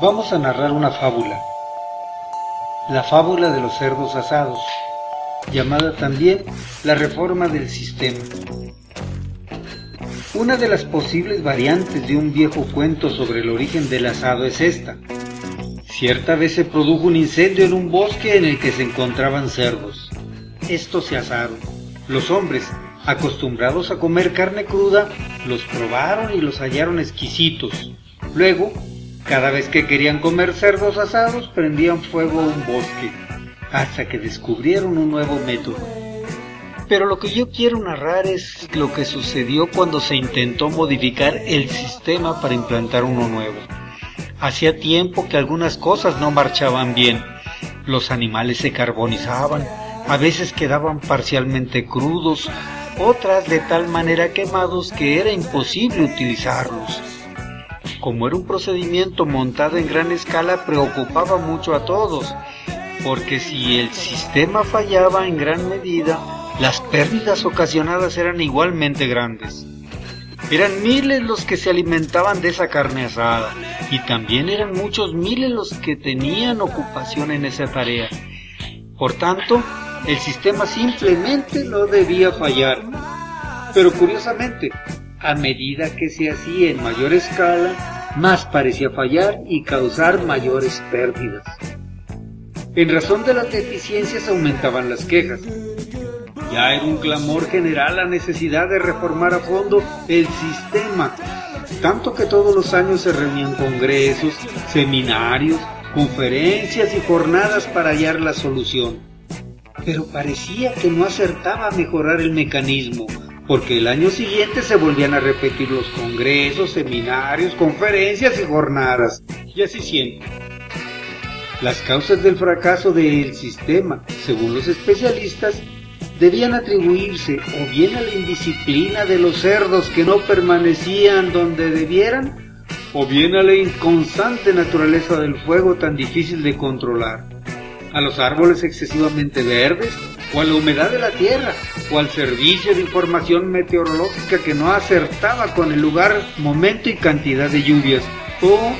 Vamos a narrar una fábula, la fábula de los cerdos asados, llamada también la reforma del sistema. Una de las posibles variantes de un viejo cuento sobre el origen del asado es esta. Cierta vez se produjo un incendio en un bosque en el que se encontraban cerdos. Estos se asaron. Los hombres, acostumbrados a comer carne cruda, los probaron y los hallaron exquisitos. Luego cada vez que querían comer cerdos asados, prendían fuego a un bosque, hasta que descubrieron un nuevo método. Pero lo que yo quiero narrar es lo que sucedió cuando se intentó modificar el sistema para implantar uno nuevo. Hacía tiempo que algunas cosas no marchaban bien. Los animales se carbonizaban, a veces quedaban parcialmente crudos, otras de tal manera quemados que era imposible utilizarlos como era un procedimiento montado en gran escala, preocupaba mucho a todos, porque si el sistema fallaba en gran medida, las pérdidas ocasionadas eran igualmente grandes. Eran miles los que se alimentaban de esa carne asada, y también eran muchos miles los que tenían ocupación en esa tarea. Por tanto, el sistema simplemente no debía fallar. Pero curiosamente, a medida que se hacía en mayor escala, más parecía fallar y causar mayores pérdidas. En razón de las deficiencias aumentaban las quejas. Ya era un clamor general la necesidad de reformar a fondo el sistema, tanto que todos los años se reunían congresos, seminarios, conferencias y jornadas para hallar la solución. Pero parecía que no acertaba a mejorar el mecanismo, porque el año siguiente se volvían a repetir los congresos, seminarios, conferencias y jornadas, y así siempre. Las causas del fracaso del sistema, según los especialistas, debían atribuirse o bien a la indisciplina de los cerdos que no permanecían donde debieran, o bien a la inconstante naturaleza del fuego tan difícil de controlar, a los árboles excesivamente verdes, o a la humedad de la tierra, o al servicio de información meteorológica que no acertaba con el lugar, momento y cantidad de lluvias, o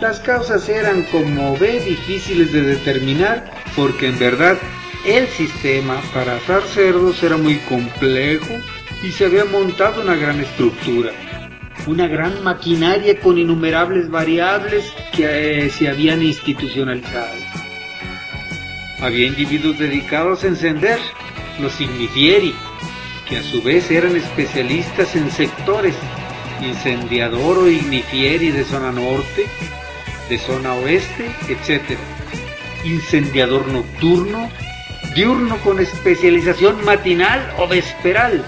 las causas eran, como ve, difíciles de determinar, porque en verdad el sistema para asar cerdos era muy complejo y se había montado una gran estructura, una gran maquinaria con innumerables variables que eh, se habían institucionalizado. Había individuos dedicados a encender, los ignifieri, que a su vez eran especialistas en sectores, incendiador o ignifieri de zona norte, de zona oeste, etc. Incendiador nocturno, diurno con especialización matinal o vesperal,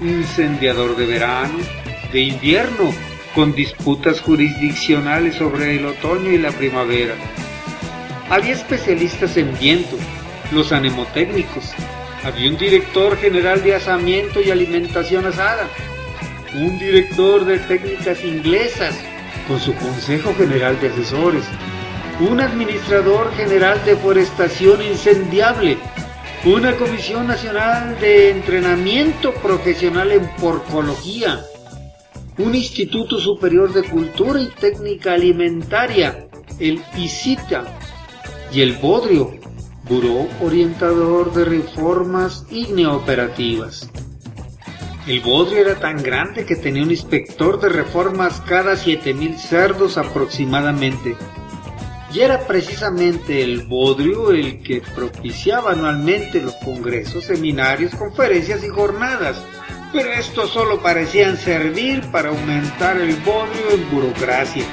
incendiador de verano, de invierno, con disputas jurisdiccionales sobre el otoño y la primavera había especialistas en viento, los anemotécnicos. Había un director general de asamiento y alimentación asada. Un director de técnicas inglesas con su Consejo General de Asesores. Un administrador general de forestación incendiable. Una Comisión Nacional de Entrenamiento Profesional en Porcología. Un Instituto Superior de Cultura y Técnica Alimentaria, el ICITA, y el Bodrio, Buró Orientador de Reformas Igneoperativas. El Bodrio era tan grande que tenía un inspector de reformas cada 7.000 cerdos aproximadamente. Y era precisamente el Bodrio el que propiciaba anualmente los congresos, seminarios, conferencias y jornadas. Pero estos solo parecían servir para aumentar el Bodrio en burocracia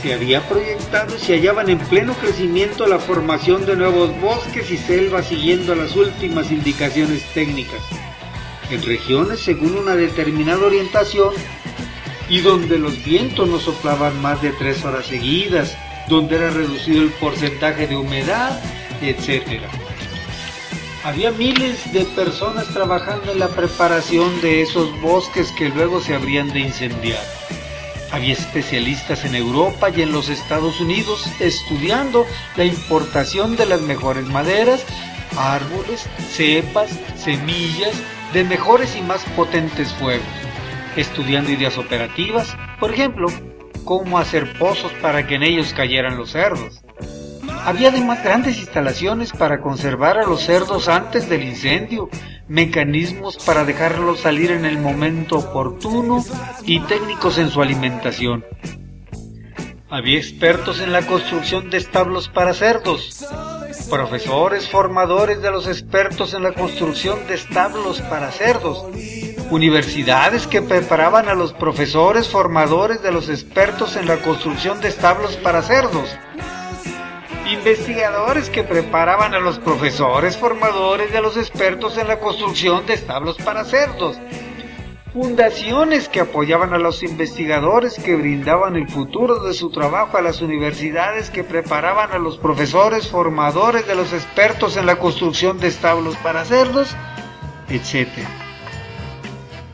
se había proyectado y se hallaban en pleno crecimiento la formación de nuevos bosques y selvas siguiendo las últimas indicaciones técnicas, en regiones según una determinada orientación y donde los vientos no soplaban más de tres horas seguidas, donde era reducido el porcentaje de humedad, etc. Había miles de personas trabajando en la preparación de esos bosques que luego se habrían de incendiar. Había especialistas en Europa y en los Estados Unidos estudiando la importación de las mejores maderas, árboles, cepas, semillas de mejores y más potentes fuegos, estudiando ideas operativas, por ejemplo, cómo hacer pozos para que en ellos cayeran los cerdos. Había además grandes instalaciones para conservar a los cerdos antes del incendio, mecanismos para dejarlos salir en el momento oportuno y técnicos en su alimentación. Había expertos en la construcción de establos para cerdos, profesores formadores de los expertos en la construcción de establos para cerdos, universidades que preparaban a los profesores formadores de los expertos en la construcción de establos para cerdos, investigadores que preparaban a los profesores formadores de los expertos en la construcción de establos para cerdos, fundaciones que apoyaban a los investigadores que brindaban el futuro de su trabajo a las universidades que preparaban a los profesores formadores de los expertos en la construcción de establos para cerdos, etc.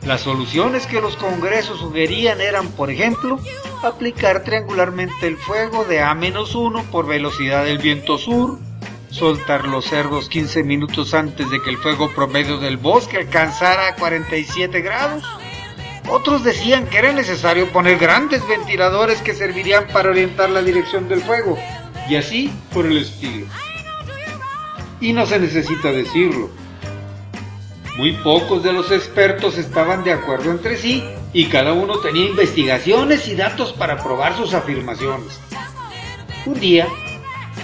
Las soluciones que los congresos sugerían eran, por ejemplo, aplicar triangularmente el fuego de A-1 por velocidad del viento sur, soltar los cerdos 15 minutos antes de que el fuego promedio del bosque alcanzara 47 grados. Otros decían que era necesario poner grandes ventiladores que servirían para orientar la dirección del fuego, y así por el estilo. Y no se necesita decirlo. Muy pocos de los expertos estaban de acuerdo entre sí y cada uno tenía investigaciones y datos para probar sus afirmaciones. Un día,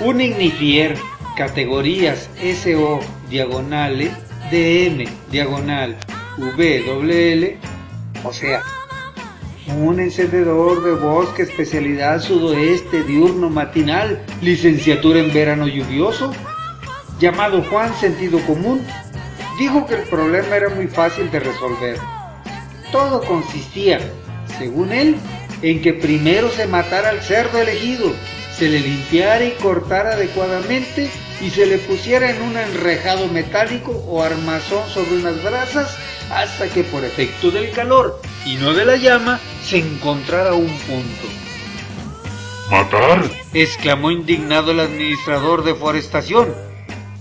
un ignifier categorías SO diagonales DM diagonal VWL, o sea, un encendedor de bosque especialidad sudoeste diurno matinal, licenciatura en verano lluvioso, llamado Juan Sentido Común, dijo que el problema era muy fácil de resolver. Todo consistía, según él, en que primero se matara al cerdo elegido, se le limpiara y cortara adecuadamente y se le pusiera en un enrejado metálico o armazón sobre unas brasas hasta que por efecto del calor y no de la llama se encontrara un punto. ¿Matar? exclamó indignado el administrador de forestación.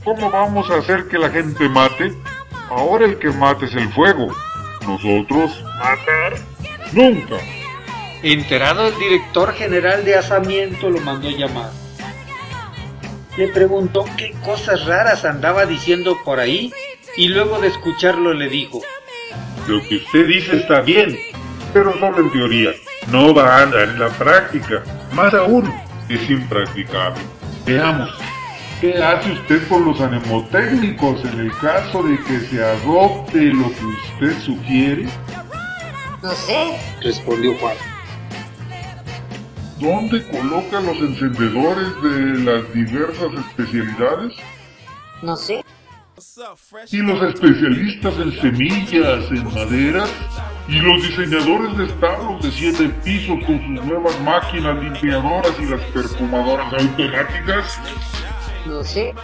¿Cómo vamos a hacer que la gente mate? Ahora el que mate es el fuego. Nosotros matar nunca. Enterado el director general de asamiento lo mandó llamar. Le preguntó qué cosas raras andaba diciendo por ahí y luego de escucharlo le dijo, Lo que usted dice está bien, pero solo en teoría. No va a andar en la práctica. Más aún, es impracticable. Veamos, ¿qué hace usted con los anemotécnicos en el caso de que se adopte lo que usted sugiere? No sé, respondió Juan. ¿Dónde coloca los encendedores de las diversas especialidades? no sé, ¿Y los especialistas en semillas, en maderas? ¿Y los diseñadores de establos de siete pisos con sus nuevas máquinas limpiadoras y las perfumadoras automáticas? No sé,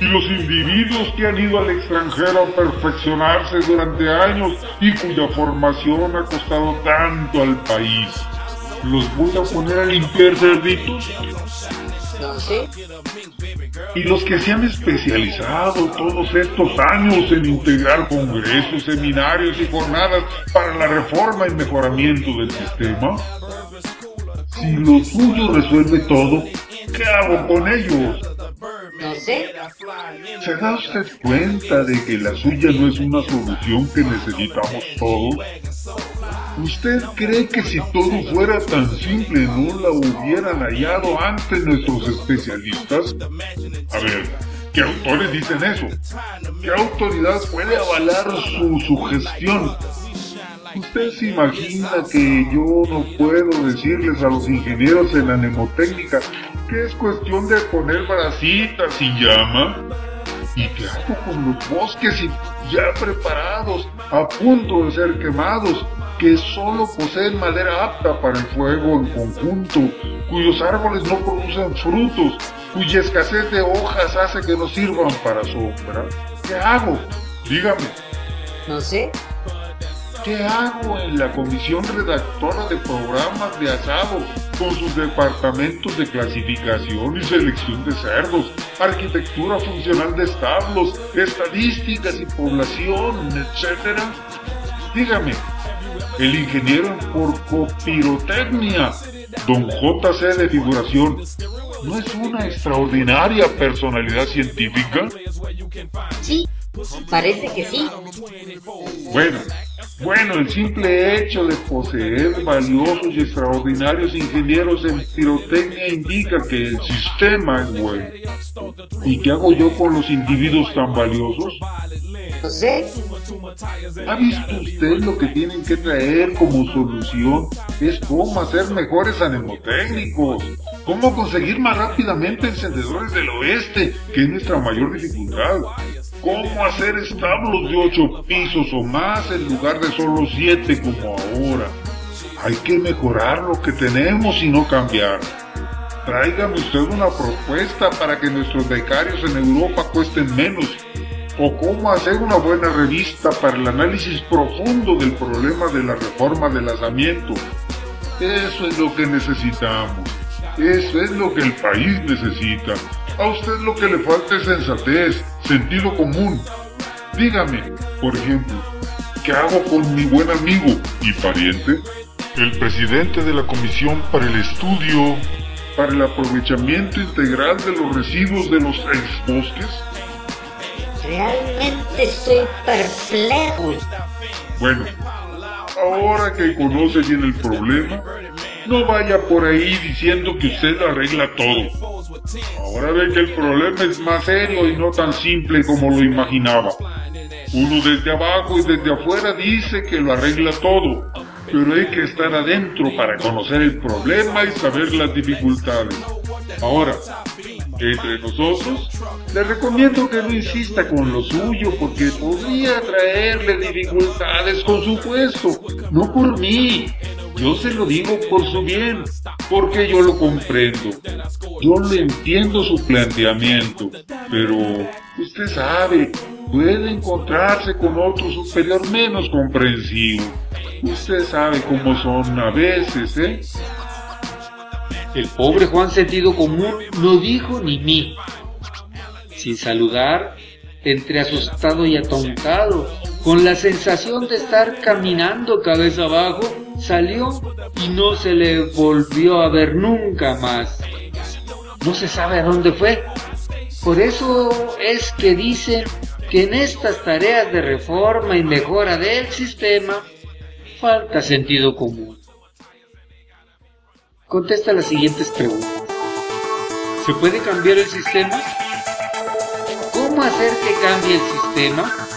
¿Y los individuos que han ido al extranjero a perfeccionarse durante años y cuya formación ha costado tanto al país? ¿Los voy a poner a limpiar cerditos? no sé, Y los que se han especializado todos estos años en integrar congresos, seminarios y jornadas para la reforma y mejoramiento del sistema. Si lo suyo resuelve todo, ¿qué hago con ellos? No sé, ¿Se da usted cuenta de que la suya no es una solución que necesitamos todos? ¿Usted cree que si todo fuera tan simple no la hubieran hallado antes nuestros especialistas? A ver, ¿qué autores dicen eso? ¿Qué autoridad puede avalar su sugestión? ¿Usted se imagina que yo no puedo decirles a los ingenieros en la mnemotécnica que es cuestión de poner brasitas y llama? ¿Y qué hago con los bosques y- ya preparados, a punto de ser quemados, que solo poseen madera apta para el fuego en conjunto, cuyos árboles no producen frutos, cuya escasez de hojas hace que no sirvan para sombra? ¿Qué hago? Dígame. no sé, ¿Qué hago en la comisión redactora de programas de asado con sus departamentos de clasificación y selección de cerdos, arquitectura funcional de establos, estadísticas y población, etc. Dígame, el ingeniero en porcopirotecnia, don JC de figuración, ¿no es una extraordinaria personalidad científica? Sí, parece que sí. Bueno, bueno, el simple hecho de poseer valiosos y extraordinarios ingenieros en pirotecnia indica que el sistema es bueno. ¿Y qué hago yo con los individuos tan valiosos? No sé. ¿Ha visto usted lo que tienen que traer como solución? Es cómo hacer mejores anemotécnicos, cómo conseguir más rápidamente encendedores del oeste, que es nuestra mayor dificultad, cómo hacer establos de ocho pisos o más en lugar de solo siete como ahora. Hay que mejorar lo que tenemos y no cambiar. Tráigame usted una propuesta para que nuestros becarios en Europa cuesten menos o cómo hacer una buena revista para el análisis profundo del problema de la reforma del asamiento. Eso es lo que necesitamos. Eso es lo que el país necesita. A usted lo que le falta es sensatez, sentido común. Dígame, por ejemplo, ¿qué hago con mi buen amigo y pariente? El presidente de la Comisión para el Estudio para el Aprovechamiento Integral de los Residuos de los Exbosques Realmente estoy perplejo. Bueno, ahora que conoce bien el problema, no vaya por ahí diciendo que usted arregla todo. Ahora ve que el problema es más serio y no tan simple como lo imaginaba. Uno desde abajo y desde afuera dice que lo arregla todo, pero hay que estar adentro para conocer el problema y saber las dificultades. Ahora, entre nosotros, le recomiendo que no insista con lo suyo porque podría traerle dificultades con su puesto, no por mí. Yo se lo digo por su bien, porque yo lo comprendo. Yo le entiendo su planteamiento, pero usted sabe, puede encontrarse con otro superior menos comprensivo. Usted sabe cómo son a veces, ¿eh? El pobre Juan Sentido Común no dijo ni mí. Sin saludar, entre asustado y atontado, con la sensación de estar caminando cabeza abajo, salió y no se le volvió a ver nunca más. No se sabe a dónde fue. Por eso es que dicen que en estas tareas de reforma y mejora del sistema falta sentido común. Contesta las siguientes preguntas. ¿Se puede cambiar el sistema? ¿Cómo hacer que cambie el sistema?